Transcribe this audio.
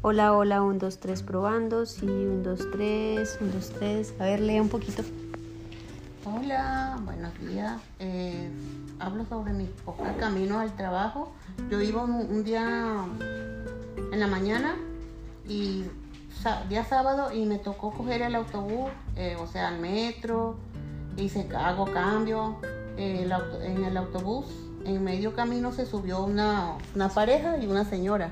Hola, hola, un, dos, tres, probando. Sí, un, dos, tres, un, dos, tres. A ver, lee un poquito. Hola, buenos días. Eh, hablo sobre mi camino al trabajo. Yo iba un, día en la mañana y día sábado y me tocó coger el autobús, eh, o sea, el metro, hice, hago cambio eh, en el autobús. En medio camino se subió una, una pareja y una señora.